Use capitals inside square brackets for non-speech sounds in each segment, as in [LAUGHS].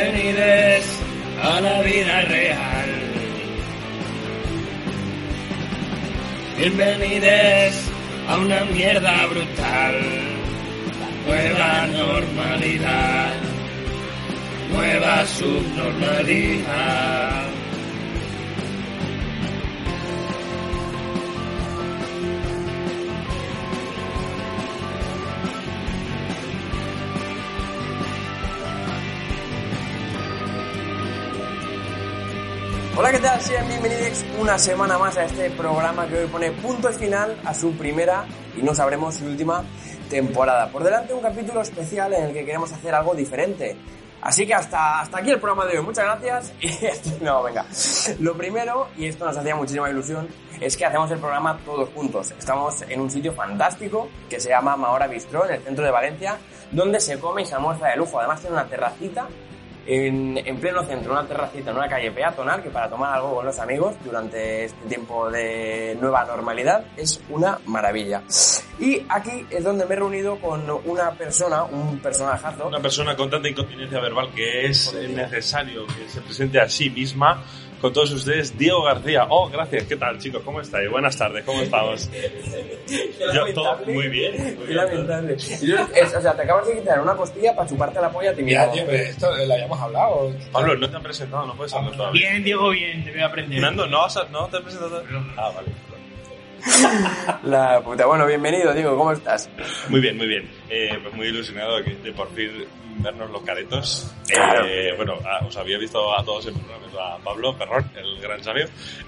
Bienvenidos a la vida real. Bienvenidos a una mierda brutal. Nueva normalidad. Nueva subnormalidad. Hola, ¿qué tal? Sean bienvenidos una semana más a este programa que hoy pone punto final a su primera y no sabremos su última temporada. Por delante un capítulo especial en el que queremos hacer algo diferente. Así que hasta, hasta aquí el programa de hoy. Muchas gracias. [LAUGHS] Y no, venga. Lo primero, y esto nos hacía muchísima ilusión, es que hacemos el programa todos juntos. Estamos en un sitio fantástico que se llama Mahora Bistro, en el centro de Valencia, donde se come y se almuerza de lujo. Además tiene una terracita en, en, pleno centro, una terracita en una calle peatonal que para tomar algo con los amigos durante este tiempo de nueva normalidad es una maravilla. Y aquí es donde me he reunido con una persona, un personajazo. Una persona con tanta incontinencia verbal que es necesario que se presente a sí misma. Con todos ustedes, Diego García. Oh, gracias. ¿Qué tal, chicos? ¿Cómo estáis? Buenas tardes. ¿Cómo estamos? Yo, todo muy bien. Muy Qué lamentable. Yo, es, o sea, te acabas de quitar una costilla para chuparte la polla a ti mismo. Mira, tío, pero esto lo habíamos hablado. Pablo, no te han presentado, no puedes hablar todavía. Bien, Diego, bien, te voy a aprender. Nando, ¿no, no te han presentado? Ah, vale. La puta. Bueno, bienvenido, Diego. ¿Cómo estás? Muy bien, muy bien. Eh, pues muy ilusionado de, por fin vernos los caretos. Claro. Eh, bueno, a- os había visto a todos en programa, a Pablo Perrón, el gran sabio,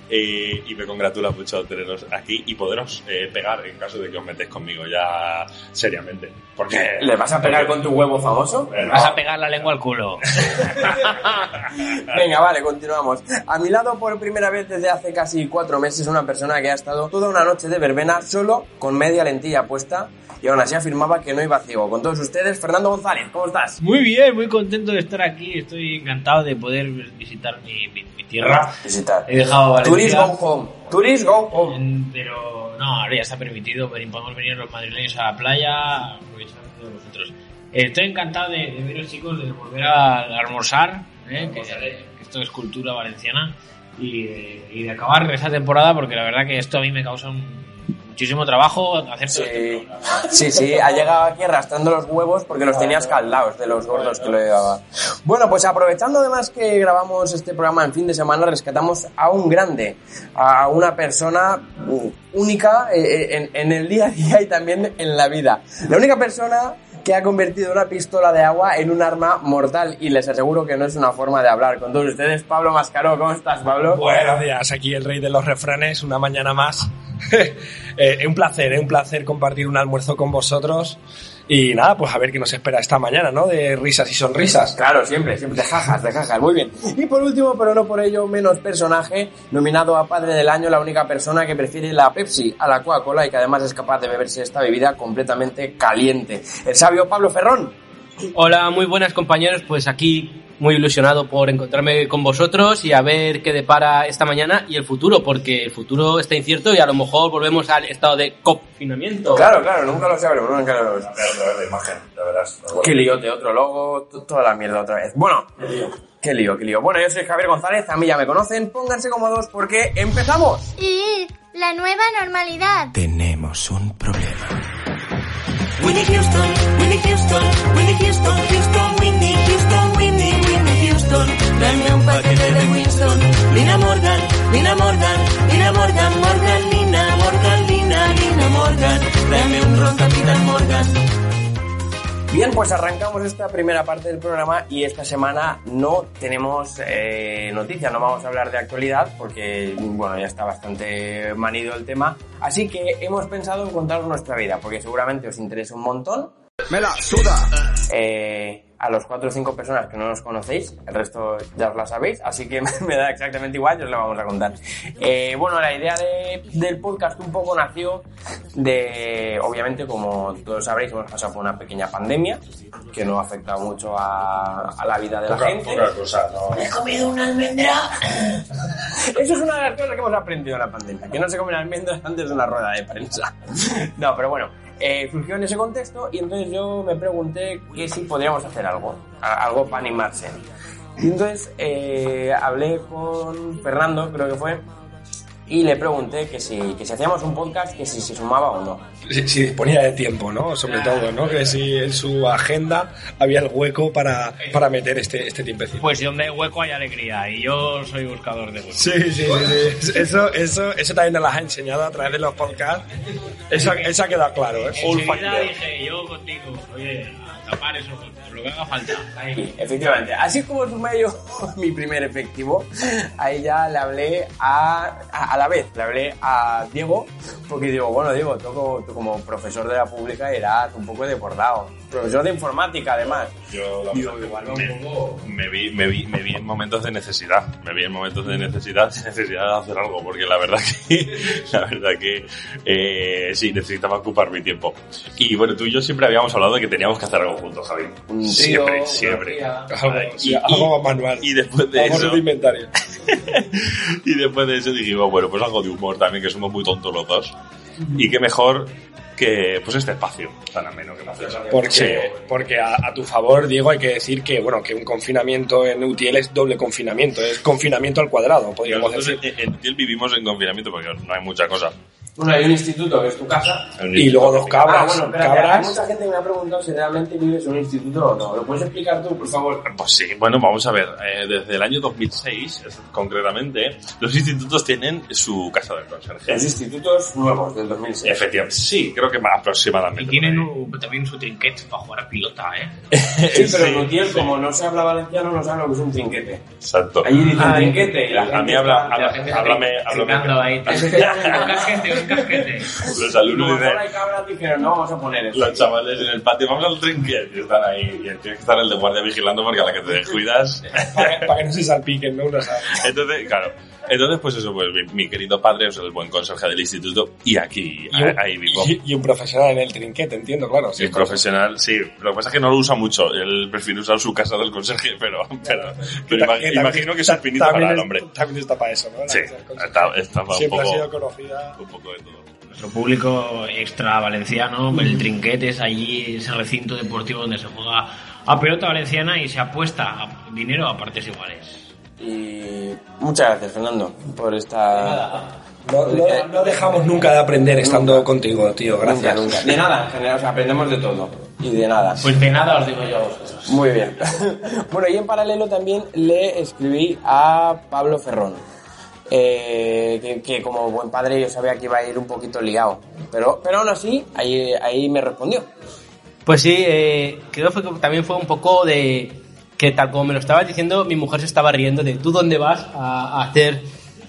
eh, y me congratula mucho teneros aquí y poderos eh, pegar en caso de que os metéis conmigo ya seriamente. Porque ¿Le vas a pegar con tu huevo famoso? Eh, no. Vas a pegar la lengua al culo. [LAUGHS] Venga, vale, continuamos. A mi lado, por primera vez desde hace casi cuatro meses, una persona que ha estado toda una noche de verbena solo con media lentilla puesta y aún así afirmaba que no iba ciego. Con todos ustedes, Fernando González, ¿cómo estás? Muy bien, muy contento de estar aquí. Estoy encantado de poder visitar mi, mi- mi tierra. Visitar. He dejado Valencia. Tourist go home. Tourist go home. Pero no, ahora ya está permitido. Podemos venir los madrileños a la playa, aprovechar de vosotros. Eh, Estoy encantado de, de veros, chicos, de volver a, almorzar, ¿eh? que, que esto es cultura valenciana, y de, y de acabar esa temporada, porque la verdad que esto a mí me causa un- muchísimo trabajo hacer todo este Sí, sí, sí, ha llegado aquí arrastrando los huevos porque los tenía escaldados de los gordos que lo llevaba. Bueno, pues aprovechando además que grabamos este programa en fin de semana, rescatamos a un grande, a una persona mm, única eh, en, en el día a día y también en la vida. La única persona que ha convertido una pistola de agua en un arma mortal y les aseguro que no es una forma de hablar. Con todos ustedes, Pablo Mascaró, ¿cómo estás, Pablo? Buenos días, aquí el rey de los refranes, una mañana más. [LAUGHS] Eh, es un placer, es un placer compartir un almuerzo con vosotros. Y nada, pues a ver qué nos espera esta mañana, ¿no? De risas y sonrisas. Claro, siempre, siempre de jajas, de jajas, muy bien. Y por último, pero no por ello menos personaje, nominado a Padre del Año, la única persona que prefiere la Pepsi a la Coca-Cola y que además es capaz de beberse esta bebida completamente caliente. El sabio Pablo Ferrón. Hola, muy buenas compañeros, pues aquí muy ilusionado por encontrarme con vosotros y a ver qué depara esta mañana y el futuro, porque el futuro está incierto y a lo mejor volvemos al estado de confinamiento. Claro, claro, nunca lo sabremos, nunca lo sabremos. la imagen, la verás. Qué liote, otro logo, toda la mierda otra vez. Bueno, qué lío, qué lío. Bueno, yo soy Javier González, a mí ya me conocen, pónganse cómodos porque empezamos. Y la nueva normalidad. Tenemos un problema. Whitney Houston, Whitney Houston, Whitney Houston, Houston, Whitney, Houston, Whitney, Whitney Houston. Bien, pues arrancamos esta primera parte del programa y esta semana no tenemos eh, noticias, no vamos a hablar de actualidad porque, bueno, ya está bastante manido el tema. Así que hemos pensado en contaros nuestra vida porque seguramente os interesa un montón. Me la suda. Eh, a los cuatro o cinco personas que no nos conocéis, el resto ya os la sabéis, así que [LAUGHS] me da exactamente igual y os lo vamos a contar. Eh, bueno, la idea de- del podcast un poco nació de, obviamente, como todos sabréis, hemos pasado por una pequeña pandemia que no ha afectado mucho a, a la vida de la Poca, gente. poca cosa, ¿no? ¿He comido una almendra? [LAUGHS] Eso es una de las cosas que hemos aprendido en la pandemia, que no se comen almendras antes de una rueda de prensa. [LAUGHS] No, pero bueno, eh, surgió en ese contexto y entonces yo me pregunté que si podríamos hacer algo, algo para animarse. Y entonces eh, hablé con Fernando, creo que fue, y le pregunté que si, que si hacíamos un podcast, que si se sumaba o no. Si, si disponía de tiempo, ¿no? Sobre todo, ¿no? Que si en su agenda había el hueco para, para meter este, este tiempecito. Pues si donde hay hueco hay alegría y yo soy buscador de hueco. Sí, sí, sí, sí. Eso, eso, eso también nos lo has enseñado a través de los podcasts. Eso, eso ha quedado claro, ¿eh? Enseguida dije yo contigo, oye, a tapar eso, lo que haga falta. Ahí. Efectivamente, así como sumé yo [LAUGHS] mi primer efectivo, ahí ya le hablé a, a, a la vez, le hablé a Diego, porque digo, bueno, Diego, tú, como- tú como profesor de la pública eras un poco desbordado, profesor de informática además. Yo la Digo, igual un me, poco- me vi, me, vi, me vi en momentos de necesidad, me vi en momentos de necesidad, [LAUGHS] necesidad de hacer algo, porque la verdad que, [LAUGHS] la verdad que eh, sí, necesitaba ocupar mi tiempo. Y bueno, tú y yo siempre habíamos hablado de que teníamos que hacer algo juntos, Javi. Un Siempre, siempre. una. Algo, sí, algo manual. y después de Algo eso, rudimentario. [LAUGHS] y después de eso dijimos, bueno, pues algo de humor también, que somos muy tontos los dos. Y qué mejor que pues este espacio tan ameno que me haces. Porque, Sí. porque a, a tu favor, Diego, hay que decir que, bueno, que un confinamiento en UTL es doble confinamiento, es confinamiento al cuadrado, podríamos Nosotros decir. en, en Utiel vivimos en confinamiento porque no hay mucha cosa. Bueno, hay un instituto que es tu casa. Y luego dos cabras, Ah, bueno, hay cabras. mucha gente que me ha preguntado si realmente vives en un instituto o no. ¿Lo puedes explicar tú, por favor? Pues sí, bueno, vamos a ver. eh, desde el año 2006, es- concretamente, los institutos tienen su casa del conserje. Los institutos nuevos del 2006. Efectivamente, sí, creo que más aproximadamente. Y tienen un- también su trinquet para jugar a pilota, ¿eh? [LAUGHS] Sí, pero Sí, en Utiel, sí. como no se habla valenciano, no sabe lo que es un trinquete. Exacto. Allí dicen Ah, trinquete. y la A gente mí habla, habla- La gente háblame, háblame. ahí. [LAUGHS] Casquete. Los alumnos dicen, cabras, dijeron, no, vamos a poner eso. los chavales en el patio, vamos al trinquet, y están ahí, y tiene que estar el de guardia vigilando porque a la que te [LAUGHS] descuidas. Para, que- para que no se salpiquen, ¿no? Entonces, claro. Entonces, pues eso, pues mi, mi querido padre es el buen conserje del instituto y aquí, Y un, ahí vivo. y- y un profesional en el trinquete, entiendo, claro. Sí, profesional, sí. Lo que pasa es que no lo usa mucho. Él prefiere usar su casa del conserje, pero, [LAUGHS] pero, pero ima- Que también- imagino que es un pinito para el es- hombre. También está para eso, ¿no? La- Sí, está, está un Siempre ha poco, sido conocida. un poco de todo. Nuestro público extra valenciano, el trinquet es allí ese recinto deportivo donde se juega a pelota valenciana y se apuesta a dinero a partes iguales. Muchas gracias, Fernando, por esta... No, no- no dejamos nunca de aprender estando contigo, tío. Gracias. Nunca, nunca. De nada, en general, o sea, aprendemos de todo. Y de nada. Pues de nada os digo yo a vosotros. Muy bien. [LAUGHS] bueno, y en paralelo también le escribí a Pablo Ferrón. eh, que, que como buen padre yo sabía que iba a ir un poquito liado. Pero, pero aún así, ahí, ahí me respondió. Pues sí, eh, creo que también fue un poco de que tal como me lo estabas diciendo, mi mujer se estaba riendo de tú dónde vas a, a hacer,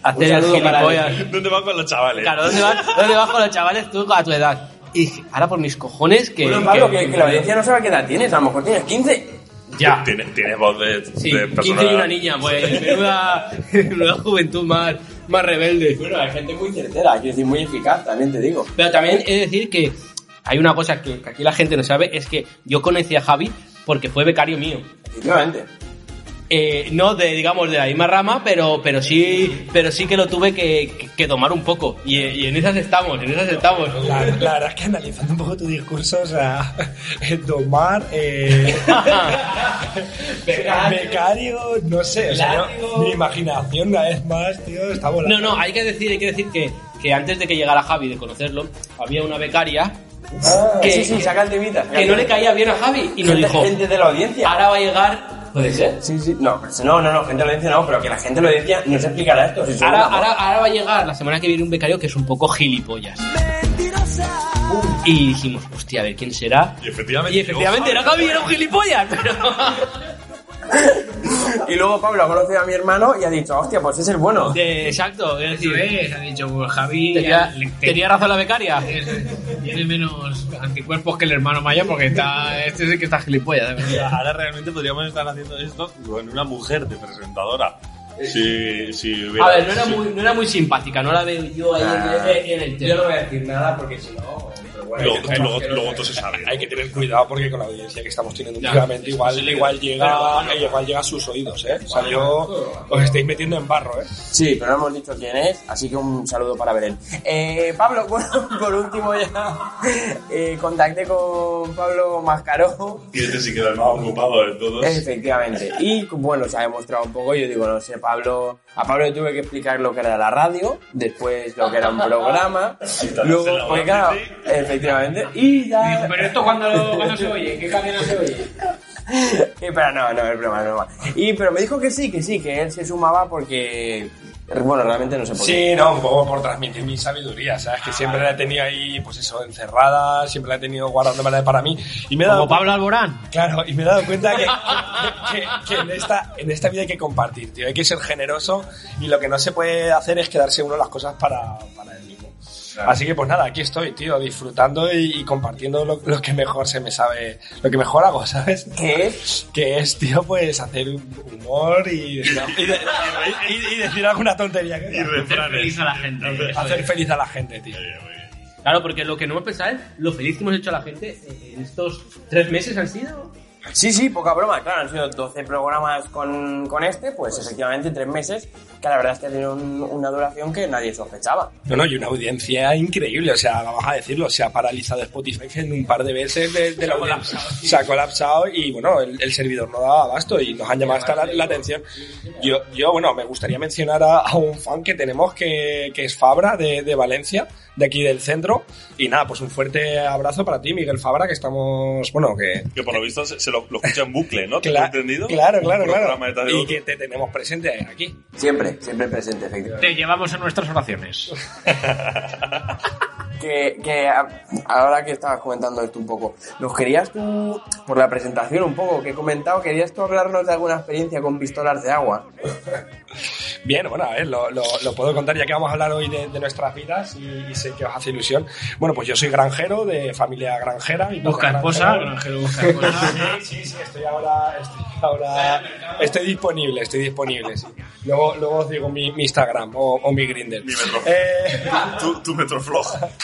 a hacer el gilipollas. ¿Dónde van con los chavales? Claro, ¿dónde vas, ¿dónde vas con los chavales tú a tu edad? Y dije, ahora por mis cojones que... bueno, Pablo, que- que, que la audiencia no sabe qué edad tienes, a lo mejor tienes 15. Ya. Tiene, tiene voz de, Sí, de 15 y persona- una niña, pues menuda, [LAUGHS] menuda juventud más, más rebelde. Bueno, hay gente muy certera, quiero decir, muy eficaz, también te digo. Pero también he de decir que hay una cosa que, que aquí la gente no sabe, es que yo conocí a Javi porque fue becario mío. Efectivamente. Eh, no de, digamos, de la misma rama, pero, pero sí, pero sí que lo tuve que, que- que domar un poco. Y, y en esas estamos, en esas estamos. La, la verdad es que analizando un poco tu discurso, o sea, domar, eh, [LAUGHS] becario, no sé, o sea, yo- mi imaginación una vez más, tío, está volando. No, no, hay que decir, hay que decir que, que antes de que llegara Javi, de conocerlo, había una becaria Que que, sí, sí, saca el temita. saca que el no le caía bien a Javi y nos dijo, Gente de la audiencia. ahora va a llegar... ¿Puede ser? Sí, sí. No, no, no, no, gente de la audiencia no, pero que la gente de la audiencia no se explicará esto. Si Ahora, ahora, ahora va a llegar la semana que viene un becario que es un poco gilipollas. Y dijimos, hostia, a ver quién será. Y efectivamente, Y efectivamente era Javi, era un gilipollas, pero... [LAUGHS] Y luego Pablo ha conocido a mi hermano y ha dicho, hostia, pues es el bueno. De- exacto, es decir, es, ha dicho pues, Javi. tenía, le- tenía razón la becaria. [LAUGHS] Es, Tiene menos anticuerpos que el hermano mayor porque está, este es el que está gilipollas. [LAUGHS] Ahora realmente podríamos estar haciendo esto con una mujer de presentadora. Si, si hubiera- A ver, no era, si- muy, no era muy simpática, no la veo yo ahí en, en el Yo tema. no voy a decir nada porque si no... pero bueno, Luego, hay que- luego, luego todo se sabe. Hay que tener cuidado porque con la audiencia que estamos teniendo Ya, últimamente es igual, igual, llega, Pero bueno. igual llega a sus oídos, ¿eh? O sea, yo os estáis metiendo en barro, ¿eh? Sí, pero no hemos dicho quién es, así que un saludo para Belén. Eh, Pablo, [LAUGHS] bueno, por último ya eh, contacté con Pablo Mascaró. Y este sí que era el más ocupado de todos. Efectivamente. Y bueno, se ha demostrado un poco. Yo digo, no sé, Pablo. A Pablo le tuve que explicar lo que era la radio, después lo que era un programa. Luego, pues claro, efectivamente. Y ya. Pero esto cuando, cuando se oye, ¿en qué cadena se oye? [LAUGHS] Pero no, no, es broma, es broma. Y, pero me dijo que sí, que sí, que él se sumaba porque. Bueno, realmente no sé por qué. Sí, no, un poco por transmitir mi sabiduría, ¿sabes? Que siempre la he tenido ahí, pues eso, encerrada, siempre la he tenido guardándomela para mí. Y me he dado Como Pablo Alborán. Claro, y me he dado cuenta que, que- que en, esta, en esta vida hay que compartir, tío. Hay que ser generoso y lo que no se puede hacer es quedarse uno las cosas para, para él Así que pues nada, aquí estoy, tío, disfrutando y, y compartiendo lo, lo que mejor se me sabe, lo que mejor hago, ¿sabes? ¿Qué es? Que es, tío, pues hacer humor y, decir- y de- y- y decir alguna tontería. que- Y Hacer feliz a la gente. hacer feliz a la gente, tío. Claro, porque lo que no hemos pensado es lo feliz que hemos hecho a la gente en estos tres meses han sido. Sí, sí, poca broma. Claro, han sido 12 programas con, con este, pues efectivamente tres meses, que la verdad es que ha tenido un- una duración que nadie sospechaba. No, no, y una audiencia increíble, o sea, vamos a decirlo, se ha paralizado Spotify en un par de veces de, de la audiencia. Se ha colapsado y bueno, el, el servidor no daba abasto y nos han llamado hasta la, la atención. Yo, yo, bueno, me gustaría mencionar a, a un fan que tenemos que, que es Fabra de, de Valencia, de aquí del centro. Y nada, pues un fuerte abrazo para ti, Miguel Fabra, que estamos, bueno, que... Que por lo visto se, se lo, lo escucha en bucle, ¿no? ¿Te entendido? Claro, claro, claro. Y que te tenemos presente aquí. Siempre, siempre presente, efectivamente. Te llevamos en nuestras oraciones. [LAUGHS] Que, que a- ahora que estabas comentando esto un poco, ¿nos querías tú, por la presentación un poco que he comentado, querías tú hablarnos de alguna experiencia con pistolas de agua? [LAUGHS] Bien, bueno, a ver, lo, lo- lo puedo contar ya que vamos a hablar hoy de, de nuestras vidas y, y sé que os hace ilusión. Bueno, pues yo soy granjero, de familia granjera. padre Busca es esposa, granjero. busca esposa. [LAUGHS] Sí, sí, sí, estoy ahora, estoy ahora, estoy disponible, estoy disponible, sí. Luego, luego os digo mi, mi Instagram o, o mi Grindr. Mi metro. Eh, [LAUGHS] Tu, tu metroflog.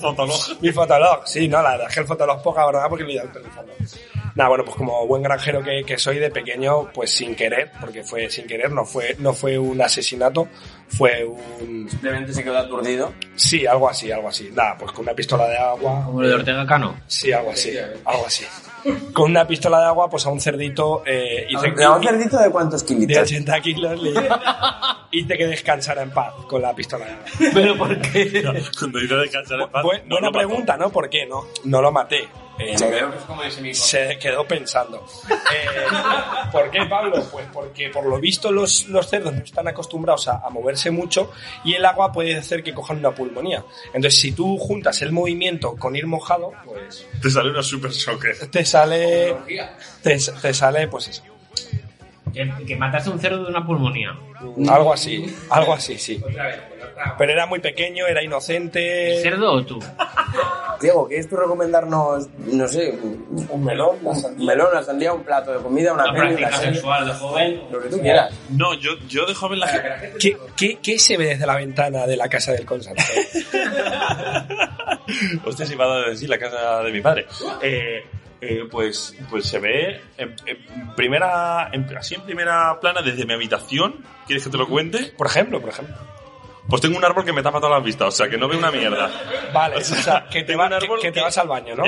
fotolog. mi fotolog, sí, no, la verdad es que el fotolog poca verdad porque lo he ido actualizando. Nada, bueno, pues como buen granjero que, que soy de pequeño, pues sin querer, porque fue sin querer, no fue, no fue un asesinato, fue un... Simplemente se quedó aturdido. Sí, algo así, algo así. Nada, pues con una pistola de agua. Como lo de Ortega Cano. Sí, algo así, algo así. Con una pistola de agua, pues a un cerdito eh, hice, ¿A un cerdito de cuántos de kilitos? 80 kilos le hice que descansara en paz con la pistola de agua. [LAUGHS] Pero ¿por qué? Cuando dice. Bu- no buena pregunta, ¿no? ¿Por qué? No, no lo maté. Eh, Se quedó- se quedó pensando. Eh, ¿Por qué, Pablo? Pues porque por lo visto los, los cerdos no están acostumbrados a, a moverse mucho y el agua puede hacer que cojan una pulmonía. Entonces, si tú juntas el movimiento con ir mojado, pues Te sale una super shocker. te sale, te, te sale, pues eso. Que, que mataste a un cerdo de una pulmonía. Algo así, algo así, sí. Pero era muy pequeño, era inocente. ¿El cerdo o tú? [LAUGHS] Diego, ¿quieres tú recomendarnos, no sé, un melón, un melón, una sandía, un plato de comida, una Una peli, una práctica serie? sexual de joven. Lo que tú quieras. No, yo, yo de joven la gente. ¿Qué, qué, qué se ve desde la ventana de la casa del conserje? [LAUGHS] Hostia, si va a decir la casa de mi padre. Eh, eh, pues, pues se ve en, en primera, en- así en primera plana desde mi habitación. ¿Quieres que te lo cuente? Por ejemplo, por ejemplo. Pues tengo un árbol que me tapa todas las vistas, o sea que no veo una mierda. Vale, o sea, que te, va- que, que te vas al baño, ¿no?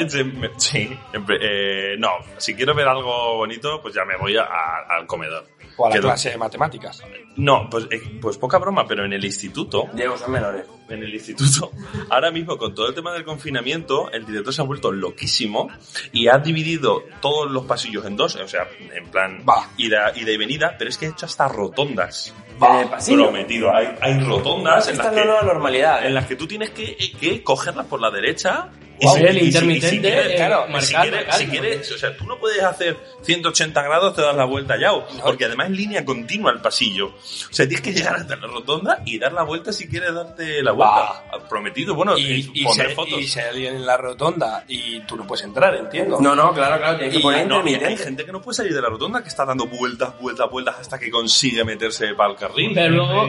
Sí, eh, no, si quiero ver algo bonito, pues ya me voy a- al comedor. O a la clase de matemáticas. No, pues, eh, pues poca broma, pero en el instituto, Diego, son menores. en el instituto, [LAUGHS] ahora mismo con todo el tema del confinamiento, el director se ha vuelto loquísimo y ha dividido todos los pasillos en dos, o sea, en plan Va. ida, ida y venida, pero es que ha hecho hasta rotondas. Pasillo. Prometido, hay, hay rotondas en las, la que, normalidad. en ¿eh? las que tú tienes que, que cogerlas por la derecha. Wow, si- el si- intermitente, si quieres, eh, claro, marcar, si quieres, marcar, si ¿no? quieres, o sea, tú no puedes hacer 180 grados, te das la vuelta ya, o- porque además es línea continua el pasillo. O sea, tienes que llegar hasta la rotonda y dar la vuelta si quieres darte la vuelta. Prometido, bueno, Y, y, y, poner si, fotos. y si hay alguien en la rotonda y tú no puedes entrar, entiendo. No, no, claro, claro, tienes que Y- poner No, hay gente que no puede salir de la rotonda que está dando vueltas, vueltas, vueltas hasta que consigue meterse para el carril. Pero luego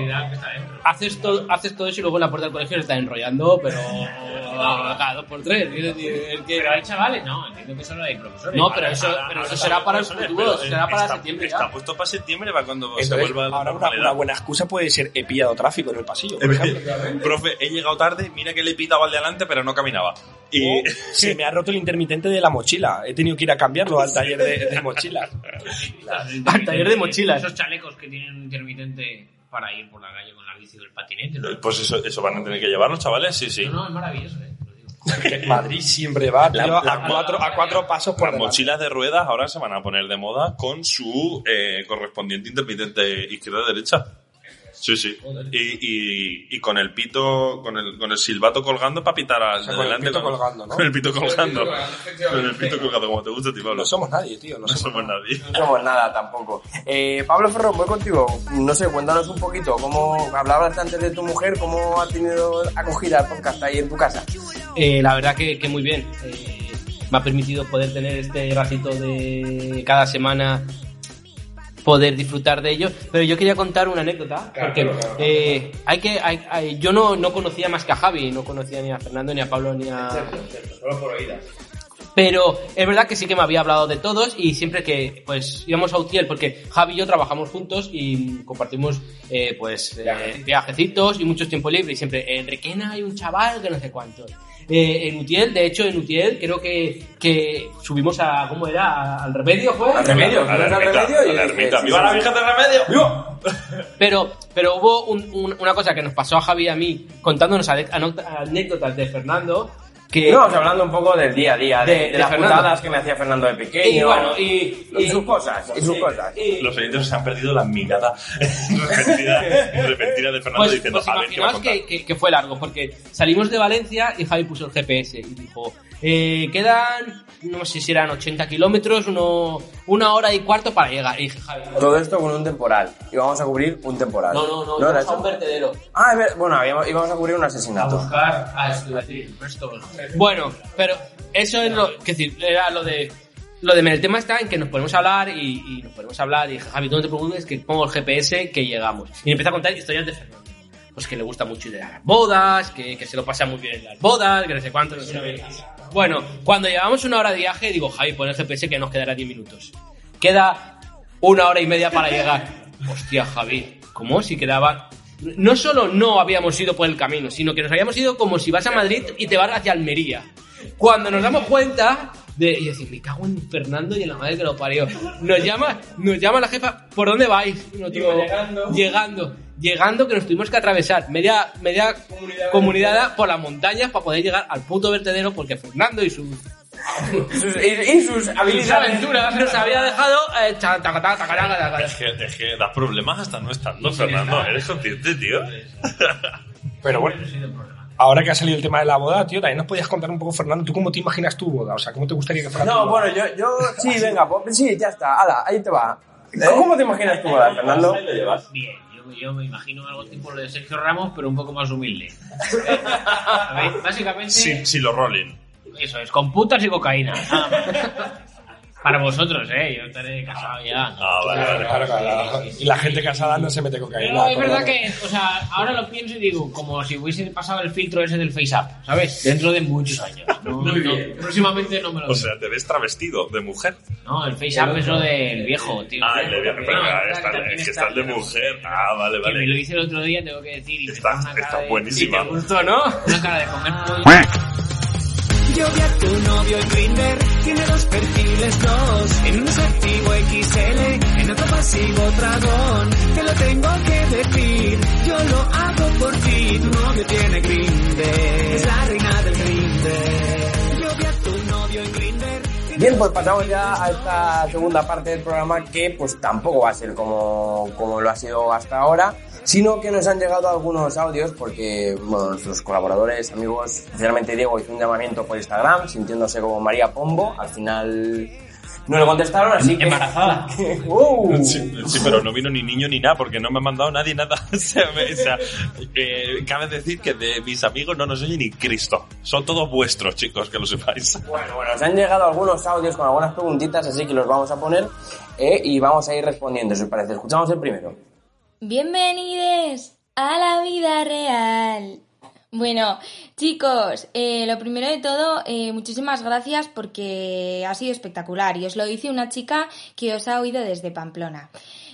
haces todo, haces todo eso y luego en la puerta del colegio se está enrollando, pero [LAUGHS] cada dos por tres. decir, que- Pero hay chavales, no, entiendo que solo hay profesores. No, pero eso, ahora- pero eso será para el futuro, será para está, septiembre Está ya. puesto para septiembre, para cuando se vuelva ahora una, una buena excusa puede ser he pillado tráfico en el pasillo, por ejemplo. Profe, he llegado tarde, mira que le he pitado al de adelante, pero no caminaba. Y se me ha roto el intermitente de la mochila. He tenido que ir a cambiarlo al taller de, de mochilas. [LAUGHS] Al taller de mochilas. Esos chalecos que tienen un intermitente para ir por la calle con la bici o el patinete. ¿no? pues eso, eso van a tener que llevar los chavales, sí, sí. No, no, es maravilloso, eh. [LAUGHS] Madrid siempre va tío, La- la- a, cuatro, a cuatro pasos por Las delante. mochilas de ruedas ahora se van a poner de moda con su eh, correspondiente intermitente izquierda-derecha. Sí, sí. Y, y, y con el pito, con el, con el silbato colgando para pitar al sea, de con el pito colgando, ¿no? Con el pito colgando. colgando, Con el pito colgando, como te gusta, tío, Pablo. No somos nadie, tío. No No somos somos nadie. No somos nada tampoco. Eh, Pablo Ferro, voy contigo. No sé, cuéntanos un poquito cómo hablabas antes de tu mujer, cómo ha tenido acogida el podcast ahí en tu casa. Eh, la verdad que, que muy bien. Eh, me ha permitido poder tener este ratito de cada semana poder disfrutar de ello pero yo quería contar una anécdota porque eh, hay que hay- hay- yo no, no conocía más que a Javi no conocía ni a Fernando ni a Pablo ni a Solo por oídas. pero es verdad que sí que me había hablado de todos y siempre que pues íbamos a Utiel, porque Javi y yo trabajamos juntos y compartimos eh, pues eh, viajecitos y mucho tiempo libre y siempre en Requena hay un chaval que no sé cuánto. Eh, en Utiel, de hecho en Utiel creo que, que subimos a, ¿cómo era? Al remedio fue. Al remedio, A la fuimos al ermita, remedio y a la dije, ermita. sí, ¡Viva la. Virgen del Remedio! [LAUGHS] Pero, pero hubo un- un- una cosa que nos pasó a Javi y a mí contándonos anécdotas de Fernando que... Íbamos hablando un poco del día a día, de, De- de de las Fernando. putadas que me hacía Fernando de pequeño. y bueno, y, y sus cosas, y sus cosas. y- Los oyentes se han perdido la mirada [LAUGHS] repentina, repentina de Fernando Pues, diciendo, pues a ver qué va a que, que- que fue largo, porque salimos de Valencia y Javi puso el GPS y dijo, eh, quedan, no sé si eran 80 kilómetros, uno, una hora y cuarto para llegar. Y dije, Javi, no, Todo esto con un temporal. Y vamos a cubrir un temporal. no, no, no, era íbamos a un vertedero. Ah, es ver- bueno, íbamos a cubrir un A asesinato. buscar. Es que iba a decir, esto. Bueno, pero eso es lo, que decir, era lo de... Lo de el tema está en que nos podemos hablar y, y nos podemos hablar y dije, Javi, tú no te preocupes que pongo el GPS que llegamos. Y me empieza a contar historias de Fernando. Pues que le gusta mucho ir a las bodas, que, que se lo pasa muy bien en las bodas, que no sé cuánto. no sé. Bueno, cuando llevamos una hora de viaje, digo, Javi, pon el GPS que nos quedará 10 minutos. Queda una hora y media para llegar. [LAUGHS] Hostia, Javi, ¿cómo si quedaba? No solo no habíamos ido por el camino, sino que nos habíamos ido como si vas a Madrid y te vas hacia Almería. Cuando nos damos cuenta de y decir, me cago en Fernando y en la madre que lo parió. Nos llama, nos llama la jefa, ¿por dónde vais? Y nos digo, llegando. Llegando. Llegando que nos tuvimos que atravesar media, media comunidad, por las montañas para poder llegar al puto vertedero porque Fernando y sus Sus- y, y sus habilidades. aventuras nos había dejado eh, cha- taca, taca, taca, taca, taca. Es que, es que das problemas hasta no estando, Fernando. ¿Eres consciente, tío? Pero bueno, ahora que ha salido el tema de la boda, tío, también nos podías contar un poco, Fernando, ¿tú cómo te imaginas tu boda? O sea, ¿cómo te gustaría que fuera tu No, boda? bueno, yo, yo, sí, venga, pues, sí, ya está, ala, ahí te va. ¿Cómo te imaginas tu boda, Fernando? Bien, yo, yo me imagino algo tipo lo de Sergio Ramos, pero un poco más humilde. [LAUGHS] ¿Sabéis? Básicamente, Si, si lo rolling. Eso es, con putas y cocaína. Para vosotros, ¿eh? Yo estaré casado ya. Ah, vale, vale. Claro, claro. Y la gente casada no se mete cocaína. Pero es verdad que, o sea, ahora lo pienso y digo, como si hubiese pasado el filtro ese del FaceApp, ¿sabes? Dentro de muchos años. [LAUGHS] No, no, próximamente no me lo O sea, te ves travestido de mujer. No, el FaceApp es lo del viejo, tío. Ah, el de viejo, pero No, está- es que está- el de mujer. Ah, vale, Que me lo vale. hice el otro día, tengo que decir. Y Está- pone una cara está de- buenísima. y te gustó, ¿no? Una cara de comer. [LAUGHS] Yo vi a tu novio en Grindr, tiene dos perfiles, dos. En uno es activo XL, en otro pasivo dragón. Te lo tengo que decir, yo lo hago por ti. Tu novio tiene Grindr, es la reina del Grindr. Yo vi a tu novio en Grindr. Bien, pues pasamos ya a esta segunda parte del programa que pues tampoco va a ser como, como lo ha sido hasta ahora, sino que nos han llegado algunos audios porque bueno, nuestros colaboradores, amigos, especialmente Diego, hizo un llamamiento por Instagram sintiéndose como María Pombo, al final no le contestaron, así que... Embarazada. [LAUGHS] ¡Uh! Sí, sí, pero no vino ni niño ni nada, porque no me ha mandado nadie nada. [LAUGHS] O sea, me- o sea, eh, cabe decir que de mis amigos no nos oye ni Cristo. Son todos vuestros, chicos, que lo sepáis. Bueno, bueno, nos han llegado algunos audios con algunas preguntitas, así que los vamos a poner eh, y vamos a ir respondiendo, si os parece. Escuchamos el primero. Bienvenidos a la vida real. Bueno, chicos, eh, lo primero de todo, eh, muchísimas gracias porque ha sido espectacular y os lo dice una chica que os ha oído desde Pamplona.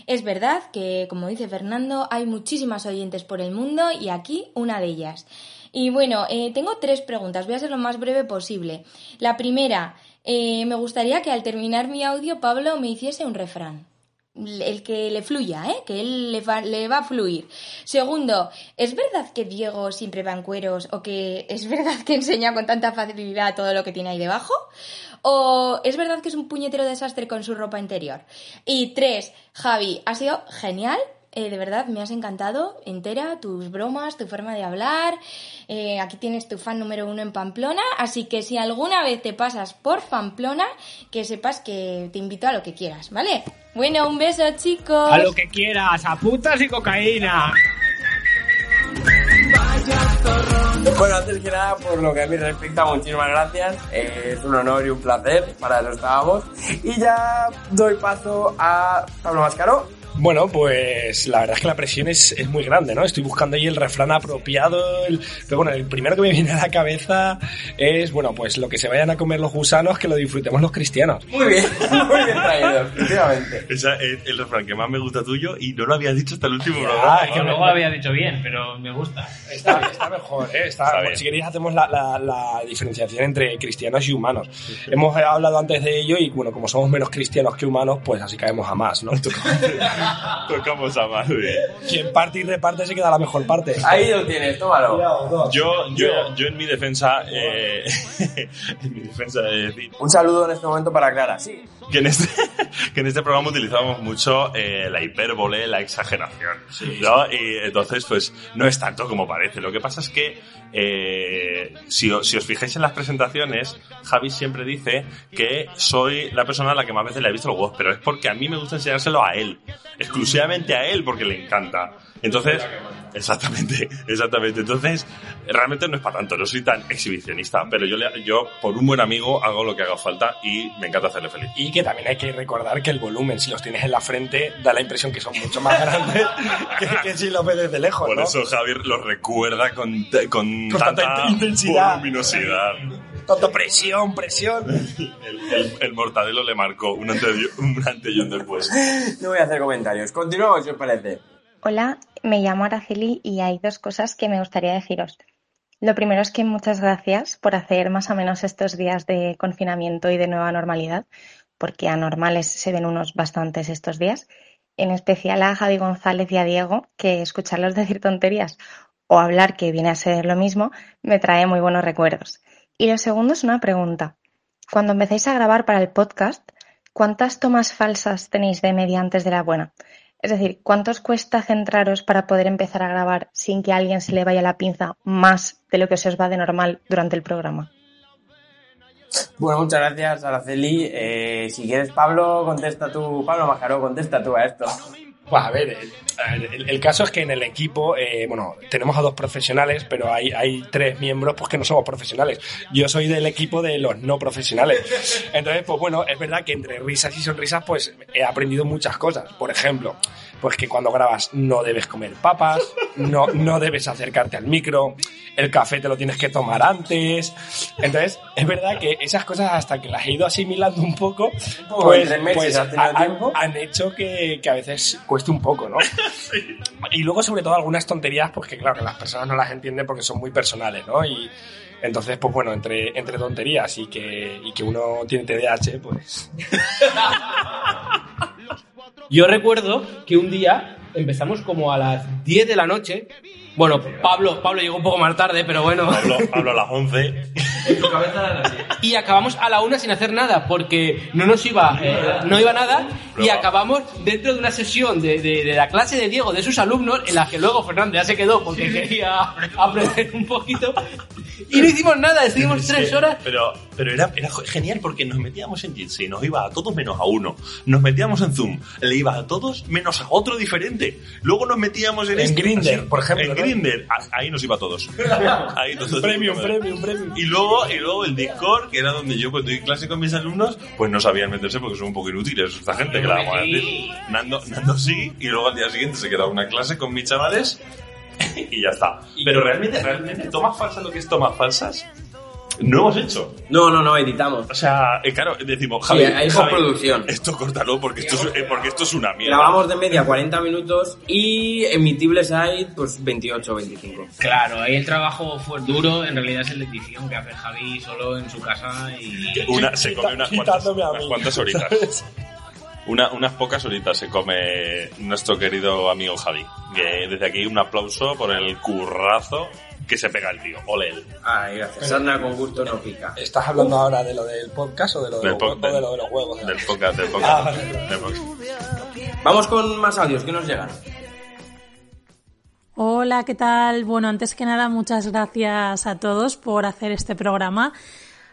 Es verdad que, como dice Fernando, hay muchísimas oyentes por el mundo y aquí una de ellas. Y bueno, eh, tengo tres preguntas, voy a ser lo más breve posible. La primera, me gustaría que al terminar mi audio Pablo me hiciese un refrán el que le fluya, ¿eh? que él le va, le va a fluir. Segundo, ¿es verdad que Diego siempre va en cueros o que es verdad que enseña con tanta facilidad todo lo que tiene ahí debajo? ¿O es verdad que es un puñetero desastre con su ropa interior? Y tres, Javi, ha sido genial. Eh, de verdad, me has encantado entera, tus bromas, tu forma de hablar. Eh, aquí tienes tu fan número uno en Pamplona. Así que si alguna vez te pasas por Pamplona, que sepas que te invito a lo que quieras, ¿vale? Bueno, un beso, chicos. A lo que quieras, a putas y cocaína. Bueno, antes que nada, por lo que a mí respecta, muchísimas gracias. Eh, es un honor y un placer, para eso estábamos. Y ya doy paso a Pablo Mascaro. Bueno, pues la verdad es que la presión es, es muy grande, ¿no? Estoy buscando ahí el refrán apropiado. el- Pero bueno, el primero que me viene a la cabeza es, bueno, pues lo que se vayan a comer los gusanos, que lo disfrutemos los cristianos. Muy bien, muy bien traído, efectivamente. Esa es el refrán que más me gusta tuyo y no lo había dicho hasta el último programa. es que luego lo había dicho bien, pero me gusta. Está, está mejor, ¿eh? Está- Está bien. si queréis hacemos la, la- la diferenciación entre cristianos y humanos. Hemos hablado antes de ello y bueno, como somos menos cristianos que humanos, pues así caemos a más, ¿no? [LAUGHS] [LAUGHS] Tocamos a madre. Quien parte y reparte se queda la mejor parte. Ahí lo tienes, tómalo. Yo, yo, yo en mi defensa, eh, [LAUGHS] en mi defensa de decir Un saludo en este momento para Clara. Sí. Que en este, [LAUGHS] que en este programa utilizamos mucho eh, la hipérbole, la exageración, ¿no? Y entonces, pues, no es tanto como parece. Lo que pasa es que, eh, si, si os fijáis en las presentaciones, Javi siempre dice que soy la persona a la que más veces le he visto los huevos, pero es porque a mí me gusta enseñárselo a él, exclusivamente a él, porque le encanta. Entonces, exactamente, [LAUGHS] exactamente. Entonces, realmente no es para tanto, no soy tan exhibicionista, pero yo, le- yo por un buen amigo hago lo que haga falta y me encanta hacerle feliz. Y que también hay que recordar que el volumen, si los tienes en la frente, da la impresión que son mucho más [LAUGHS] grandes que, que si los ves desde lejos, Por ¿no? eso Javier lo recuerda con, con, Con tanta, tanta intensidad. voluminosidad. Tanto presión, presión. [LAUGHS] El, el- el mortadelo le marcó un antes, y- un antes y un después. No voy a hacer comentarios. Continuamos, si os parece. Hola, me llamo Araceli y hay dos cosas que me gustaría deciros. Lo primero es que muchas gracias por hacer más o menos estos días de confinamiento y de nueva normalidad, porque anormales se ven unos bastantes estos días. En especial a Javi González y a Diego, que escucharlos decir tonterías o hablar, que viene a ser lo mismo, me trae muy buenos recuerdos. Y lo segundo es una pregunta. Cuando empecéis a grabar para el podcast, ¿cuántas tomas falsas tenéis de media antes de la buena? Es decir, ¿cuánto os cuesta centraros para poder empezar a grabar sin que a alguien se le vaya la pinza más de lo que se os va de normal durante el programa? Bueno, muchas gracias, Araceli. Eh, si quieres, Pablo, contesta tú. Pablo Mascaró, contesta tú a esto. Pues a ver, el, caso es que en el equipo, eh, bueno, tenemos a dos profesionales, pero hay, hay tres miembros pues que no somos profesionales. Yo soy del equipo de los no profesionales. Entonces, pues bueno, es verdad que entre risas y sonrisas, pues he aprendido muchas cosas. Por ejemplo, pues que cuando grabas no debes comer papas, no, no debes acercarte al micro, el café te lo tienes que tomar antes. Entonces, es verdad que esas cosas hasta que las he ido asimilando un poco, pues, pues ¿has tenido han, hecho que, que a veces cueste un poco, ¿no? [LAUGHS] Y luego, sobre todo, algunas tonterías, pues que claro, que las personas no las entienden porque son muy personales, ¿no? Y entonces, pues bueno, entre, entre tonterías y que, y que uno tiene TDAH, pues... [LAUGHS] Yo recuerdo que un día empezamos como a las 10 de la noche. Bueno, Pablo, Pablo llegó un poco más tarde, pero bueno. Pablo, Pablo a las 11. Y acabamos a la una sin hacer nada, porque no nos iba, eh, no iba nada, y acabamos dentro de una sesión de, de- de la clase de Diego, de sus alumnos, en la que luego Fernando ya se quedó porque quería aprender un poquito, y no hicimos nada, estuvimos tres horas. Pero, pero era, era genial porque nos metíamos en Jitsi, nos iba a todos menos a uno. Nos metíamos en Zoom, le iba a todos menos a otro diferente. Luego nos metíamos en, En este, Grindr, así, por ejemplo, En ¿no? Grindr, ahí nos iba a todos. [LAUGHS] Ahí todos. Premium, premium, premium. Y luego, y luego el Discord, que era donde yo cuando doy clase con mis alumnos, pues no sabían meterse porque son un poco inútiles esta gente, que la vamos a decir. Nando, Nando sí, y luego al día siguiente se quedaba una clase con mis chavales [LAUGHS] y ya está. Pero realmente, realmente, tomas falsas lo que es tomas falsas, no hemos hecho. No, no, no, editamos. O sea, eh, claro, decimos, Sí, Javi, hay Javi, postproducción. Esto córtalo porque esto, es, eh, porque esto es una mierda. Grabamos de media 40 minutos y emitibles hay pues 28 o 25. Claro, ahí el trabajo fue duro, en realidad es el de edición que hace Javi solo en su casa y... Una, se come unas cuantas, unas cuantas horitas. [LAUGHS] Una- unas pocas horitas se come nuestro querido amigo Javi. Que desde aquí un aplauso por el currazo que se pega el tío. Ole él. Ay, gracias. Sarna con gusto no pica. ¿Estás hablando ahora de lo del podcast o de lo de, Del los, de lo de los huevos? Del podcast, del Ah, podcast. vale. del podcast. Vamos con más audios que nos llegan. Hola, ¿qué tal? Bueno, antes que nada, muchas gracias a todos por hacer este programa.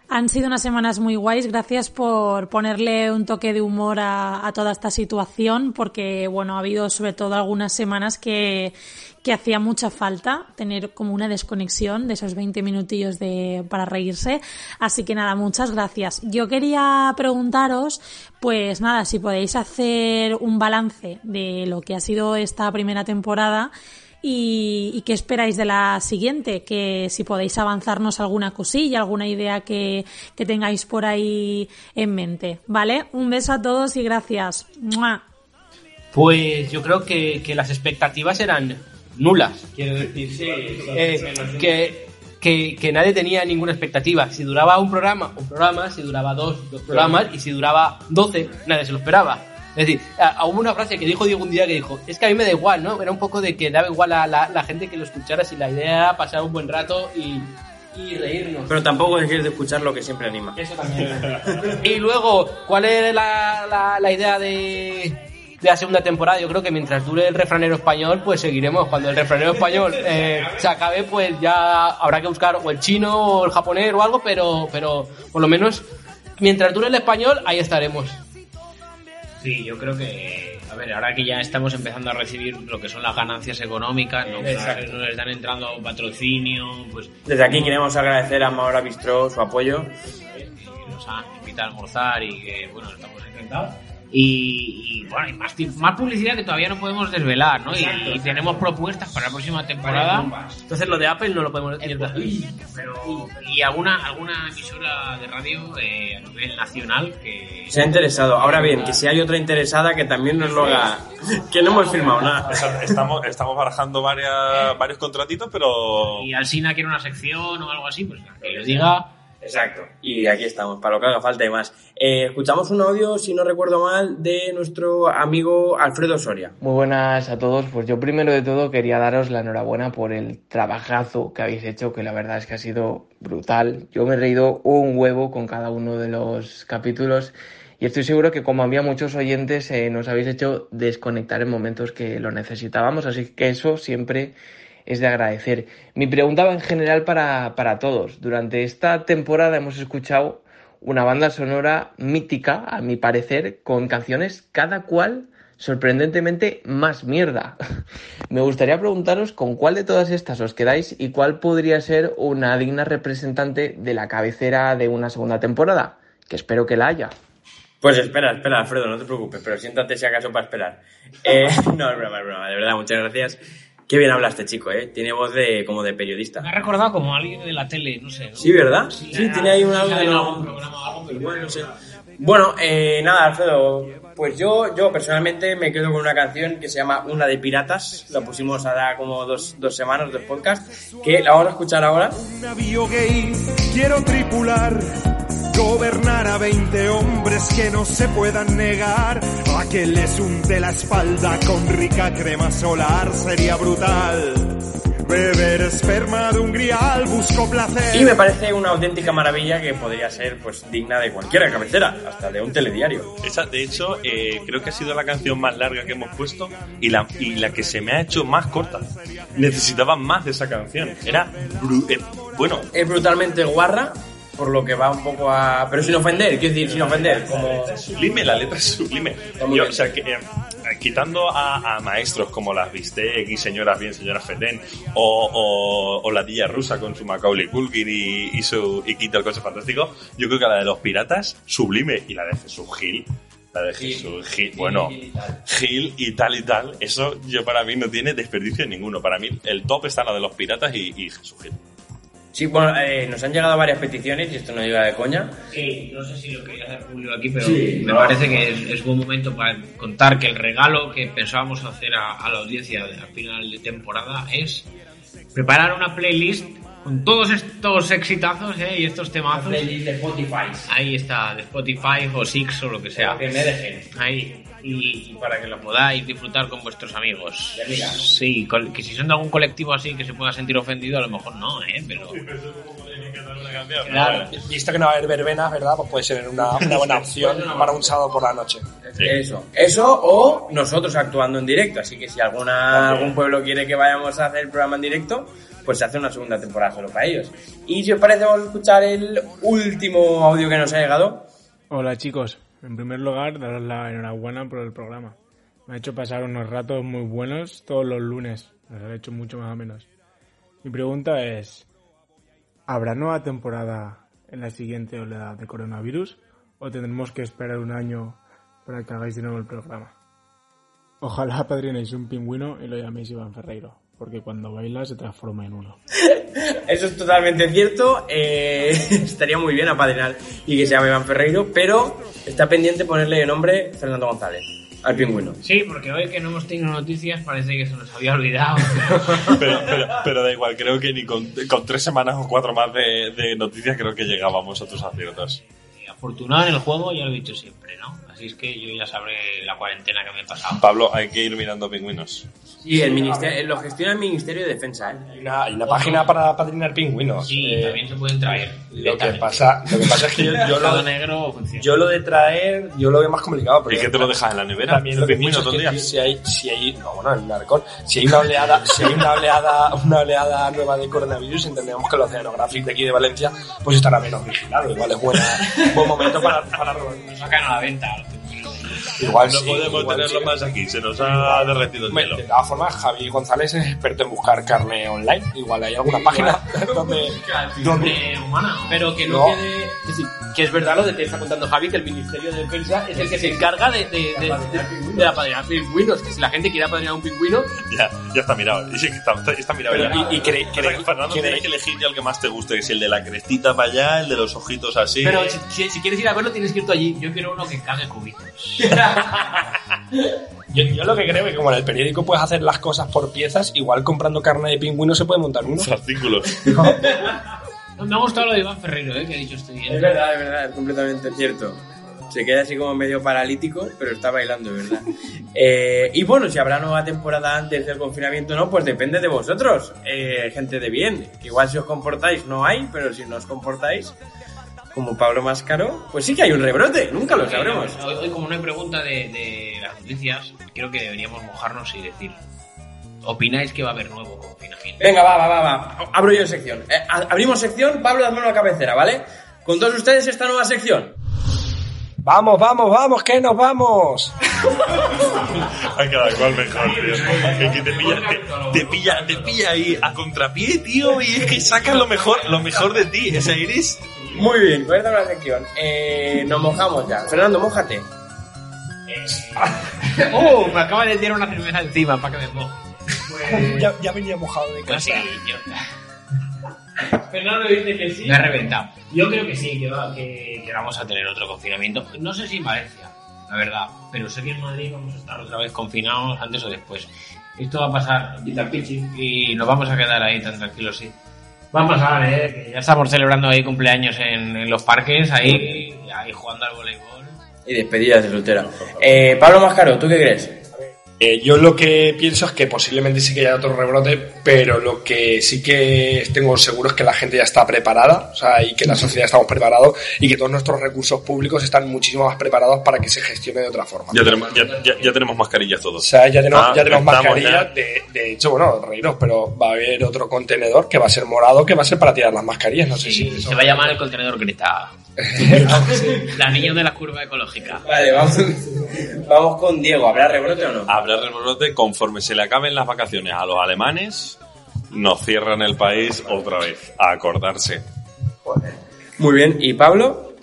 Han sido unas semanas muy guays. Gracias por ponerle un toque de humor a, toda esta situación, porque, bueno, ha habido sobre todo algunas semanas que, que hacía mucha falta tener como una desconexión de esos 20 minutillos de, para reírse. Así que nada, muchas gracias. Yo quería preguntaros, pues nada, si podéis hacer un balance de lo que ha sido esta primera temporada y, y qué esperáis de la siguiente, que si podéis avanzarnos alguna cosilla, alguna idea que, que tengáis por ahí en mente, ¿vale? Un beso a todos y gracias. ¡Mua! Pues yo creo que, que las expectativas eran nulas, quiero decir. Eh, que, que, que nadie tenía ninguna expectativa. Si duraba un programa, un programa, si duraba dos, dos programas, y si duraba doce, nadie se lo esperaba. Es decir, hubo una frase que dijo Diego un día que dijo, es que a mí me da igual, ¿no? Era un poco de que daba igual a la, la gente que lo escuchara si la idea era pasar un buen rato y, y reírnos. Pero tampoco dejes de escuchar lo que siempre anima. Eso también. y luego, ¿cuál es la, la, la idea de, de la segunda temporada? Yo creo que mientras dure el refranero español, pues seguiremos. Cuando el refranero español eh, se acabe, pues ya habrá que buscar o el chino o el japonés o algo, pero, pero por lo menos mientras dure el español, ahí estaremos. Sí, yo creo que, a ver, ahora que ya estamos empezando a recibir lo que son las ganancias económicas, ¿no? Exacto. nos están entrando patrocinio, pues Desde aquí queremos agradecer a Maura Bistró su apoyo. que nos han invitado a almorzar y que, bueno, estamos encantados. Y, y, bueno, hay más, ti- más publicidad que todavía no podemos desvelar, ¿no? Y, y tenemos propuestas para la próxima temporada. Entonces lo de Apple no lo podemos decir. Pero, y alguna, alguna emisora de radio eh, a nivel nacional que... Se ha interesado. Ahora bien, que si hay otra interesada que también nos lo haga. Que no hemos firmado nada. Estamos, estamos barajando varias, varios contratitos, pero. Y Alsina quiere una sección o algo así, pues que les diga... Exacto. Y aquí estamos, para lo que haga falta y más. Eh, escuchamos un audio, si no recuerdo mal, de nuestro amigo Alfredo Soria. Muy buenas a todos. Pues yo primero de todo quería daros la enhorabuena por el trabajazo que habéis hecho, que la verdad es que ha sido brutal. Yo me he reído un huevo con cada uno de los capítulos y estoy seguro que como había muchos oyentes eh, nos habéis hecho desconectar en momentos que lo necesitábamos, así que eso siempre es de agradecer. Mi pregunta va en general para, para todos. Durante esta temporada hemos escuchado una banda sonora mítica, a mi parecer, con canciones cada cual sorprendentemente más mierda. [LAUGHS] Me gustaría preguntaros con cuál de todas estas os quedáis y cuál podría ser una digna representante de la cabecera de una segunda temporada, que espero que la haya. Pues espera, espera, Alfredo, no te preocupes, pero siéntate si acaso para esperar. Eh, [LAUGHS] no, es broma, es broma, de verdad, muchas gracias. Qué bien habla este chico, ¿eh? Tiene voz de, como de periodista. Me ha recordado como alguien de la tele, no sé. ¿no? Sí, ¿verdad? Sí, tiene ahí un Sí, algo de algún programa o algo, pero Igual, no sé. Bueno, eh, nada, Alfredo, pues yo, yo personalmente me quedo con una canción que se llama Una de Piratas, la pusimos a como dos, dos semanas del podcast, que la vamos a escuchar ahora. Un navío gay quiero tripular, gobernar a 20 hombres que no se puedan negar, a que les unte la espalda con rica crema solar sería brutal. Beber esperma de un grial, busco placer. Y me parece una auténtica maravilla que podría ser pues digna de cualquiera cabecera, hasta de un telediario. Esa, de hecho, eh, creo que ha sido la canción más larga que hemos puesto y la, y la que se me ha hecho más corta. Necesitaba más de esa canción. Era bru- eh, bueno. Es brutalmente guarra, por lo que va un poco a... Pero sin ofender, quiero decir, sin ofender, como... Sublime, la letra es sublime. Yo, o sea, que, eh, quitando a, a maestros como las Bistec y señoras bien, señoras Feten, o, o, o la tía rusa con su Macaulay Culkin y, y su y Quinto el coche fantástico, yo creo que la de los piratas, sublime, y la de Jesús Gil, la de Jesús Gil, bueno, Gil y tal y tal, eso yo para mí no tiene desperdicio ninguno. Para mí el top está la de los piratas y, y Jesús Gil. Sí, bueno, eh, nos han llegado varias peticiones y esto no llega de coña. Sí, no sé si lo quería hacer público aquí, pero Sí, me no. parece que es, es buen momento para contar que el regalo que pensábamos hacer a, a la audiencia al final de temporada es preparar una playlist con todos estos exitazos ¿eh? y estos temazos. playlist de Spotify. Ahí está, de Spotify o Six o lo que sea. Que me dejen. Ahí. Y, para que lo podáis disfrutar con vuestros amigos. Sí, que si son de algún colectivo así que se pueda sentir ofendido, a lo mejor no, ¿eh? Pero... Claro, visto que no va a haber verbenas, ¿verdad? Pues puede ser una, una buena opción para un sábado por la noche. Eso, eso o nosotros actuando en directo. Así que si alguna, algún pueblo quiere que vayamos a hacer el programa en directo, pues se hace una segunda temporada solo para ellos. Y si os parece, vamos a escuchar el último audio que nos ha llegado. Hola chicos, en primer lugar daros la enhorabuena por el programa. Me ha hecho pasar unos ratos muy buenos todos los lunes, nos ha hecho mucho más o menos. Mi pregunta es, ¿habrá nueva temporada en la siguiente oleada de coronavirus o tendremos que esperar un año para que hagáis de nuevo el programa? Ojalá apadrinéis un pingüino y lo llaméis Iván Ferreiro, porque cuando baila se transforma en uno. [LAUGHS] Eso es totalmente cierto. eh, [LAUGHS] estaría muy bien apadrinar y que se llame Iván Ferreiro, pero está pendiente ponerle de nombre Fernando González al pingüino. Sí, porque hoy que no hemos tenido noticias parece que se nos había olvidado. [LAUGHS] Pero, pero, pero da igual, creo que ni con, con tres semanas o cuatro más de, de noticias creo que llegábamos a tus aciertos. Afortunado en el juego, ya lo he dicho siempre, ¿no? Así es que yo ya sabré la cuarentena que me he pasado. Pablo, hay que ir mirando pingüinos. Y el ministerio, lo gestiona el Ministerio de Defensa, ¿eh? Hay una, hay una página para padrinar pingüinos. Sí, Eh, también se pueden traer. Lo que pasa, lo que pasa es que yo, yo [LAUGHS] lo, negro funciona. yo lo de traer, yo lo veo más complicado. ¿Y qué te lo dejas en la nevera? También lo que ¿Pingüino pienso el es que si hay, si hay, no, bueno, en Narcón, si hay una oleada, si hay una oleada, una oleada nueva de coronavirus, entendemos que el Oceanographic de aquí de Valencia, pues estará menos vigilado. Igual es buena, buen momento para, para Lo sacan a la venta. Igual no sí, podemos igual tenerlo sí. más aquí, se nos ha derretido el hielo. De todas formas, Javi González es experto en buscar carne online. Igual hay alguna página [LAUGHS] donde, donde humana. Pero que no, No. quede. Es decir, que es verdad lo de que está contando Javi, que el Ministerio de Defensa es el que se encarga de, de, de, de, de apadrinar pingüinos. Que si la gente quiere apadrinar un pingüino. Ya, ya está mirado. Y sí que está, está, está mirado Pero, ya. y- y cre- cre- Fernando cre- tiene que elegir ya el que más te guste, que si el de la crestita para allá, el de los ojitos así. Pero si, si- si quieres ir a verlo, tienes que ir tú allí. Yo quiero uno que cague cubitos. [LAUGHS] [LAUGHS] Yo, yo lo que creo es que como en el periódico puedes hacer las cosas por piezas, igual comprando carne de pingüino se puede montar uno. Artículos. [LAUGHS] Me ha gustado lo de Iván Ferreiro, ¿eh? Que ha dicho estoy bien. Es verdad, es verdad, es completamente cierto. Se queda así como medio paralítico, pero está bailando, verdad. [LAUGHS] Eh, y bueno, si habrá nueva temporada antes del confinamiento o no, pues depende de vosotros, eh, gente de bien. Que igual si os comportáis no hay, pero si no os comportáis, como Pablo Máscaro, pues sí que hay un rebrote, nunca lo sabremos. Hoy, hoy, como no hay pregunta de, de las noticias, creo que deberíamos mojarnos y decir: ¿Opináis que va a haber nuevo confinamiento? Venga, va, va, va, va. Abro yo sección. Eh, abrimos sección, Pablo, dame la cabecera, ¿vale? Con todos ustedes esta nueva sección. Vamos, vamos, vamos, que nos vamos. [LAUGHS] Ay, cada cual mejor, tío. Es que te pilla, te, te pilla, te pilla ahí a contrapié, tío, y es que sacas lo mejor, lo mejor de ti. O sea, eres, Muy bien, con esta nueva sección. Eh, nos mojamos ya. Fernando, mojate. [LAUGHS] ¡Oh! Me acaba de tirar una cerveza encima para que me moje. ya, ya venía mojado de casa. Fernando dice que sí. Me ha reventado. Yo creo que sí, que, va- que, que vamos a tener otro confinamiento. No sé si en Valencia, la verdad. Pero sé que en Madrid vamos a estar otra vez confinados antes o después. Esto va a pasar y nos vamos a quedar ahí tan tranquilos, sí. Va a pasar, ¿eh? Que ya estamos celebrando ahí cumpleaños en, los parques, ahí, ahí jugando al voleibol. Y despedidas de soltera. Eh, Pablo Mascaro, ¿tú qué crees? Eh, yo lo que pienso es que posiblemente sí que haya otro rebrote, pero lo que sí que tengo seguro es que la gente ya está preparada, o sea, y que la sociedad estamos preparados y que todos nuestros recursos públicos están muchísimo más preparados para que se gestione de otra forma. Ya tenemos, ya, ya- ya tenemos mascarillas todos. O sea, ya tenemos, Ah, ya tenemos mascarillas. De, de hecho, bueno, reíros, pero va a haber otro contenedor que va a ser morado, que va a ser para tirar las mascarillas. No sé si. Se va a llamar el contenedor Greta. la [LAUGHS] niña de la curva ecológica. Vale, vamos, vamos con Diego. ¿Habrá rebrote o no? Habrá rebrote conforme se le acaben las vacaciones a los alemanes, nos cierran el país otra vez. A acordarse. Muy bien, ¿y Pablo?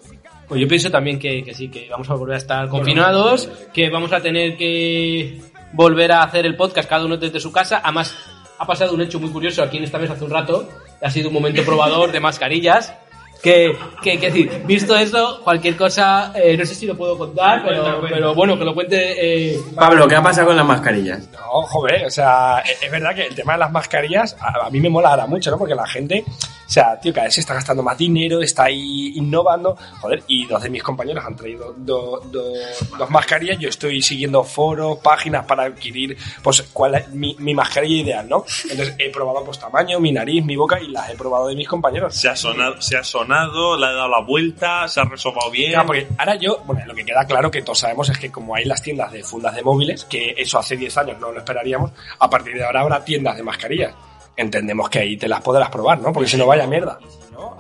Pues yo pienso también que, que sí, que vamos a volver a estar confinados, que vamos a tener que volver a hacer el podcast cada uno desde su casa. Además, ha pasado un hecho muy curioso aquí en esta mesa hace un rato. Ha sido un momento probador de mascarillas. Que, que, que decir, visto eso, cualquier cosa, eh, no sé si lo puedo contar, pero, pero bueno, que lo cuente. eh, Pablo, ¿qué ha pasado con las mascarillas? No, joder, o sea, es es verdad que el tema de las mascarillas a, a mí me mola ahora mucho, ¿no? Porque la gente, o sea, tío, cada vez se está gastando más dinero, está ahí innovando, joder, y dos de mis compañeros han traído do- do- dos mascarillas, yo estoy siguiendo foros, páginas para adquirir, pues, cuál es mi, mi mascarilla ideal, ¿no? Entonces he probado, pues, tamaño, mi nariz, mi boca, y las he probado de mis compañeros. Se ha sonado, se ha sonado, le ha dado la vuelta, se ha resobado bien. Claro, porque ahora yo, bueno, lo que queda claro que todos sabemos es que como hay las tiendas de fundas de móviles, que eso hace 10 años no lo esperaríamos, a partir de ahora habrá tiendas de mascarillas. Entendemos que ahí te las podrás probar, ¿no? Porque si no, vaya mierda.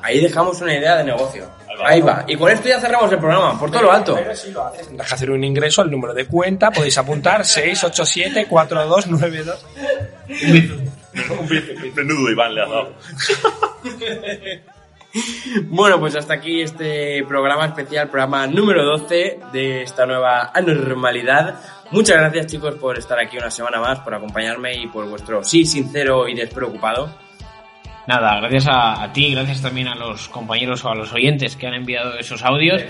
Ahí dejamos una idea de negocio. Ahí va. Y con esto ya cerramos el programa, por todo lo alto. Tendrás que hacer un ingreso al número de cuenta, podéis apuntar 687-4292. Menudo Iván le ha dado. [LAUGHS] Bueno, pues hasta aquí este programa especial, programa número 12 de esta nueva anormalidad. Muchas gracias chicos por estar aquí una semana más, por acompañarme y por vuestro sí sincero y despreocupado. Nada, gracias a, a ti, gracias también a los compañeros o a los oyentes que han enviado esos audios.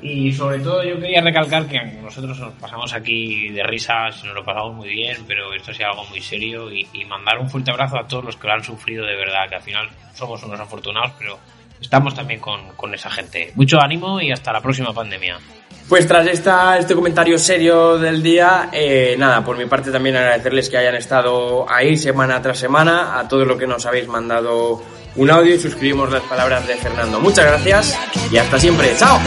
Y sobre todo yo quería recalcar que nosotros nos pasamos aquí de risas, nos lo pasamos muy bien, pero esto es algo muy serio y, y mandar un fuerte abrazo a todos los que lo han sufrido de verdad, que al final somos unos afortunados, pero estamos también con, con esa gente. Mucho ánimo y hasta la próxima pandemia. Pues tras esta, este comentario serio del día, eh, nada, por mi parte también agradecerles que hayan estado ahí semana tras semana, a todos los que nos habéis mandado un audio y suscribimos las palabras de Fernando. Muchas gracias y hasta siempre. ¡Chao!